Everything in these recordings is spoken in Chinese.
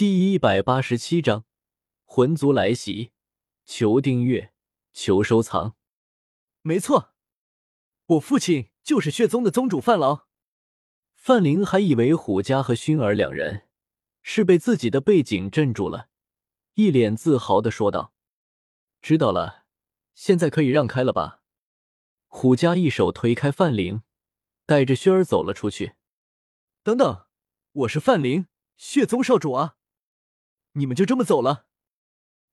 第一百八十七章魂族来袭，求订阅，求收藏。没错，我父亲就是血宗的宗主范劳。范灵还以为虎家和薰儿两人是被自己的背景镇住了，一脸自豪的说道：“知道了，现在可以让开了吧？”虎家一手推开范灵，带着熏儿走了出去。等等，我是范灵，血宗少主啊！你们就这么走了？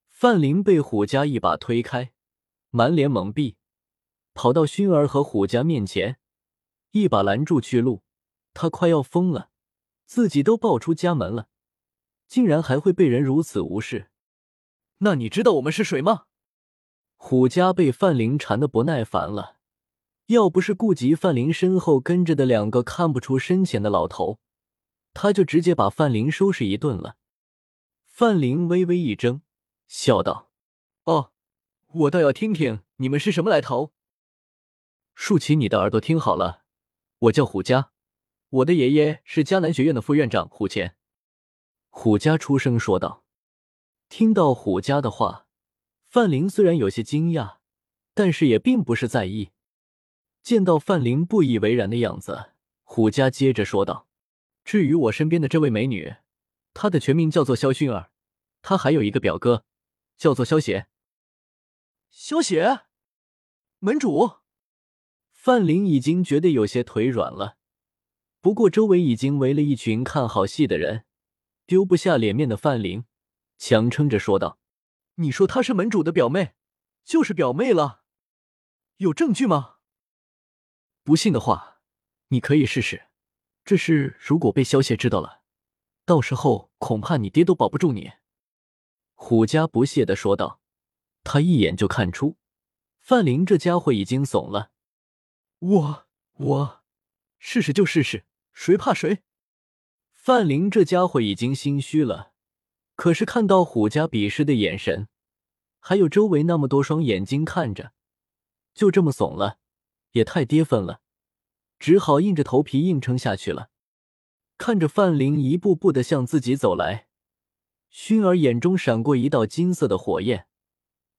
范林被虎家一把推开，满脸懵逼，跑到薰儿和虎家面前，一把拦住去路。他快要疯了，自己都爆出家门了，竟然还会被人如此无视。那你知道我们是谁吗？虎家被范林缠的不耐烦了，要不是顾及范林身后跟着的两个看不出深浅的老头，他就直接把范林收拾一顿了。范灵微微一怔，笑道：“哦，我倒要听听你们是什么来头。竖起你的耳朵听好了，我叫虎家，我的爷爷是迦南学院的副院长虎钳。”虎家出声说道。听到虎家的话，范灵虽然有些惊讶，但是也并不是在意。见到范灵不以为然的样子，虎家接着说道：“至于我身边的这位美女。”他的全名叫做萧薰儿，他还有一个表哥，叫做萧邪。萧邪，门主范灵已经觉得有些腿软了，不过周围已经围了一群看好戏的人，丢不下脸面的范灵强撑着说道：“你说她是门主的表妹，就是表妹了，有证据吗？不信的话，你可以试试。这事如果被萧邪知道了。”到时候恐怕你爹都保不住你。”虎家不屑的说道。他一眼就看出范林这家伙已经怂了。我我试试就试试，谁怕谁？范林这家伙已经心虚了，可是看到虎家鄙视的眼神，还有周围那么多双眼睛看着，就这么怂了，也太跌份了，只好硬着头皮硬撑下去了。看着范灵一步步的向自己走来，薰儿眼中闪过一道金色的火焰。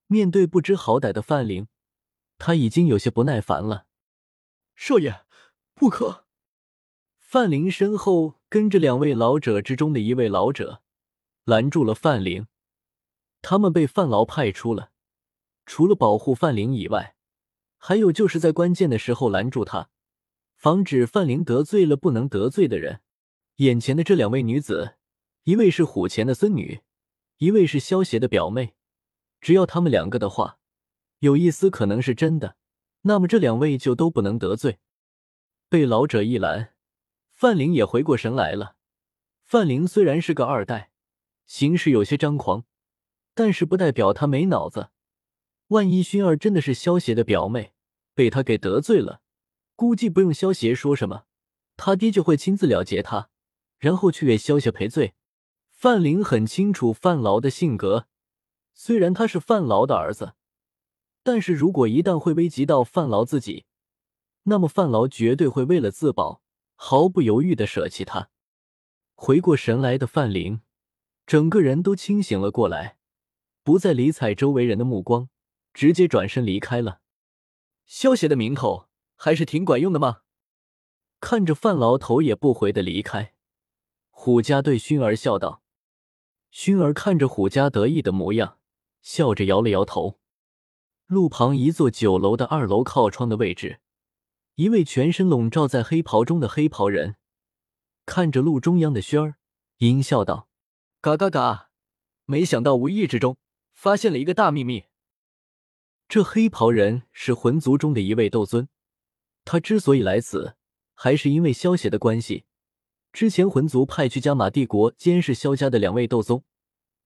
面对不知好歹的范灵，他已经有些不耐烦了。少爷，不可！范灵身后跟着两位老者之中的一位老者，拦住了范灵。他们被范劳派出了，除了保护范灵以外，还有就是在关键的时候拦住他，防止范灵得罪了不能得罪的人。眼前的这两位女子，一位是虎钳的孙女，一位是萧邪的表妹。只要他们两个的话有一丝可能是真的，那么这两位就都不能得罪。被老者一拦，范灵也回过神来了。范灵虽然是个二代，行事有些张狂，但是不代表他没脑子。万一薰儿真的是萧邪的表妹，被他给得罪了，估计不用萧邪说什么，他爹就会亲自了结他。然后去给萧邪赔罪。范灵很清楚范劳的性格，虽然他是范劳的儿子，但是如果一旦会危及到范劳自己，那么范劳绝对会为了自保，毫不犹豫的舍弃他。回过神来的范灵，整个人都清醒了过来，不再理睬周围人的目光，直接转身离开了。萧邪的名头还是挺管用的嘛。看着范劳头也不回的离开。虎家对熏儿笑道：“熏儿看着虎家得意的模样，笑着摇了摇头。路旁一座酒楼的二楼靠窗的位置，一位全身笼罩在黑袍中的黑袍人看着路中央的熏儿，阴笑道：‘嘎嘎嘎！没想到无意之中发现了一个大秘密。’这黑袍人是魂族中的一位斗尊，他之所以来此，还是因为萧邪的关系。”之前魂族派去加玛帝国监视萧家的两位斗宗，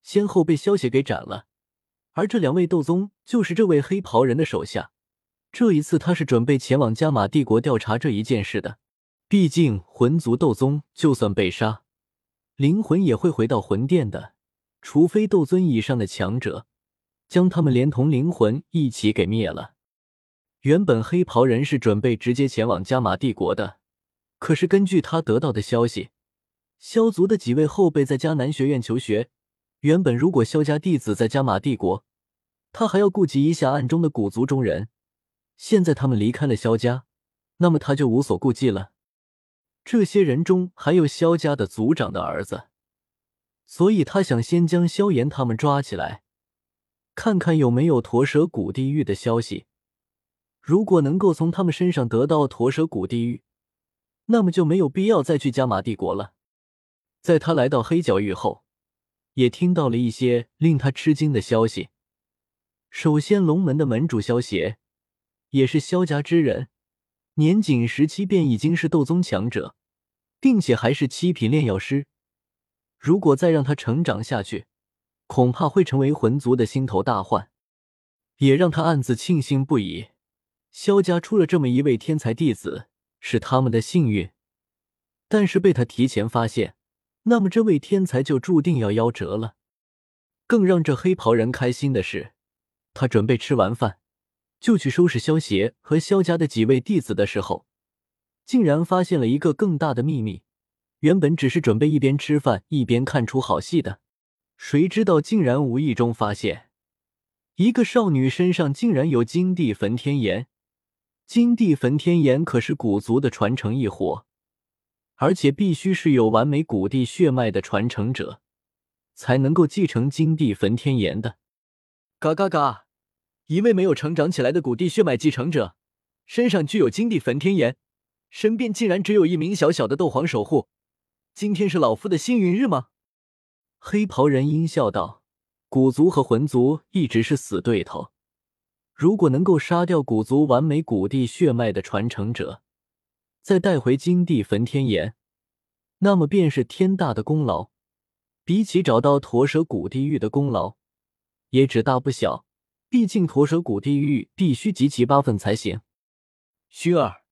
先后被萧邪给斩了。而这两位斗宗就是这位黑袍人的手下。这一次他是准备前往加玛帝国调查这一件事的。毕竟魂族斗宗就算被杀，灵魂也会回到魂殿的，除非斗尊以上的强者将他们连同灵魂一起给灭了。原本黑袍人是准备直接前往加玛帝国的。可是根据他得到的消息，萧族的几位后辈在迦南学院求学。原本如果萧家弟子在加玛帝国，他还要顾及一下暗中的古族中人。现在他们离开了萧家，那么他就无所顾忌了。这些人中还有萧家的族长的儿子，所以他想先将萧炎他们抓起来，看看有没有驼蛇谷地狱的消息。如果能够从他们身上得到驼蛇谷地狱，那么就没有必要再去加玛帝国了。在他来到黑角域后，也听到了一些令他吃惊的消息。首先，龙门的门主萧协，也是萧家之人，年仅十七便已经是斗宗强者，并且还是七品炼药师。如果再让他成长下去，恐怕会成为魂族的心头大患。也让他暗自庆幸不已。萧家出了这么一位天才弟子，是他们的幸运。但是被他提前发现，那么这位天才就注定要夭折了。更让这黑袍人开心的是，他准备吃完饭就去收拾萧协和萧家的几位弟子的时候，竟然发现了一个更大的秘密。原本只是准备一边吃饭一边看出好戏的，谁知道竟然无意中发现，一个少女身上竟然有金地焚天炎。金地焚天炎可是古族的传承异火，而且必须是有完美古地血脉的传承者，才能够继承金地焚天炎的。嘎嘎嘎！一位没有成长起来的古地血脉继承者，身上具有金地焚天炎，身边竟然只有一名小小的斗皇守护。今天是老夫的幸运日吗？黑袍人阴笑道：“古族和魂族一直是死对头。”如果能够杀掉古族完美古地血脉的传承者，再带回金地焚天岩，那么便是天大的功劳。比起找到驼蛇古地狱的功劳，也只大不小。毕竟驼蛇古地狱必须集齐八份才行。薰儿，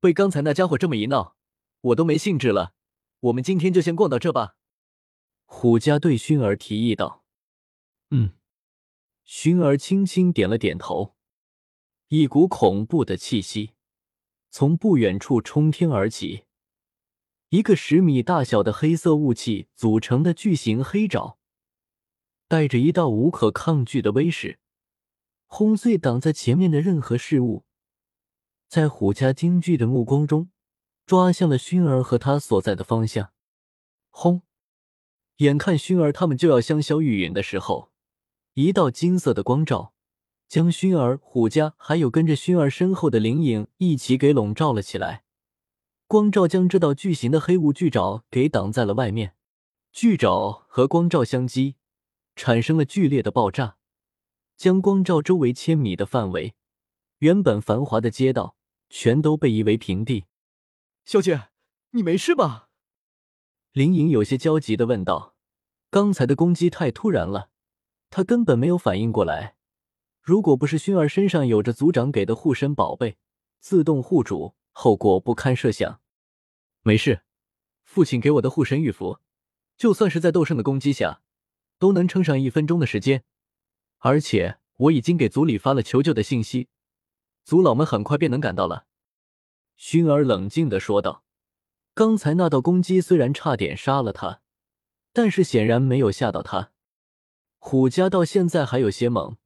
被刚才那家伙这么一闹，我都没兴致了。我们今天就先逛到这吧。虎家对薰儿提议道：“嗯。”熏儿轻轻点了点头，一股恐怖的气息从不远处冲天而起，一个十米大小的黑色雾气组成的巨型黑爪，带着一道无可抗拒的威势，轰碎挡在前面的任何事物，在虎家惊惧的目光中，抓向了熏儿和他所在的方向。轰！眼看熏儿他们就要香消玉殒的时候。一道金色的光照，将熏儿、虎家还有跟着熏儿身后的灵影一起给笼罩了起来。光照将这道巨型的黑雾巨爪给挡在了外面，巨爪和光照相击，产生了剧烈的爆炸，将光照周围千米的范围，原本繁华的街道全都被夷为平地。小姐，你没事吧？灵影有些焦急的问道：“刚才的攻击太突然了。”他根本没有反应过来，如果不是熏儿身上有着族长给的护身宝贝，自动护主，后果不堪设想。没事，父亲给我的护身玉符，就算是在斗圣的攻击下，都能撑上一分钟的时间。而且我已经给族里发了求救的信息，族老们很快便能赶到了。熏儿冷静的说道：“刚才那道攻击虽然差点杀了他，但是显然没有吓到他。”虎家到现在还有些懵，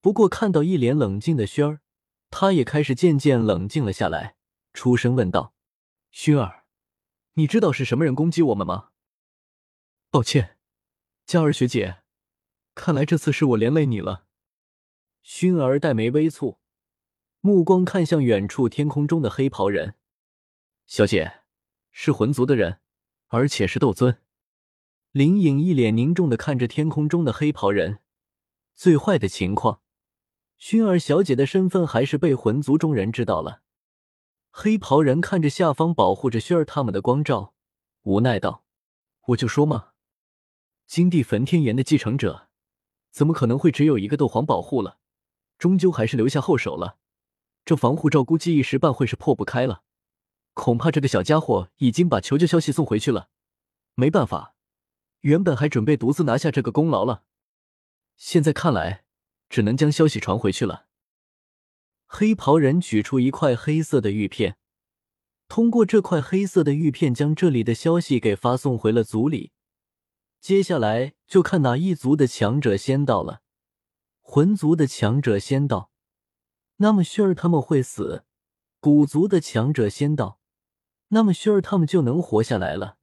不过看到一脸冷静的轩儿，他也开始渐渐冷静了下来，出声问道：“薰儿，你知道是什么人攻击我们吗？”抱歉，佳儿学姐，看来这次是我连累你了。薰儿黛眉微蹙，目光看向远处天空中的黑袍人：“小姐，是魂族的人，而且是斗尊。”林颖一脸凝重的看着天空中的黑袍人。最坏的情况，薰儿小姐的身份还是被魂族中人知道了。黑袍人看着下方保护着薰儿他们的光照，无奈道：“我就说嘛，金帝焚天炎的继承者，怎么可能会只有一个斗皇保护了？终究还是留下后手了。这防护罩估计一时半会是破不开了。恐怕这个小家伙已经把求救消息送回去了。没办法。”原本还准备独自拿下这个功劳了，现在看来只能将消息传回去了。黑袍人取出一块黑色的玉片，通过这块黑色的玉片，将这里的消息给发送回了族里。接下来就看哪一族的强者先到了。魂族的强者先到，那么旭儿他们会死；古族的强者先到，那么旭儿他们就能活下来了。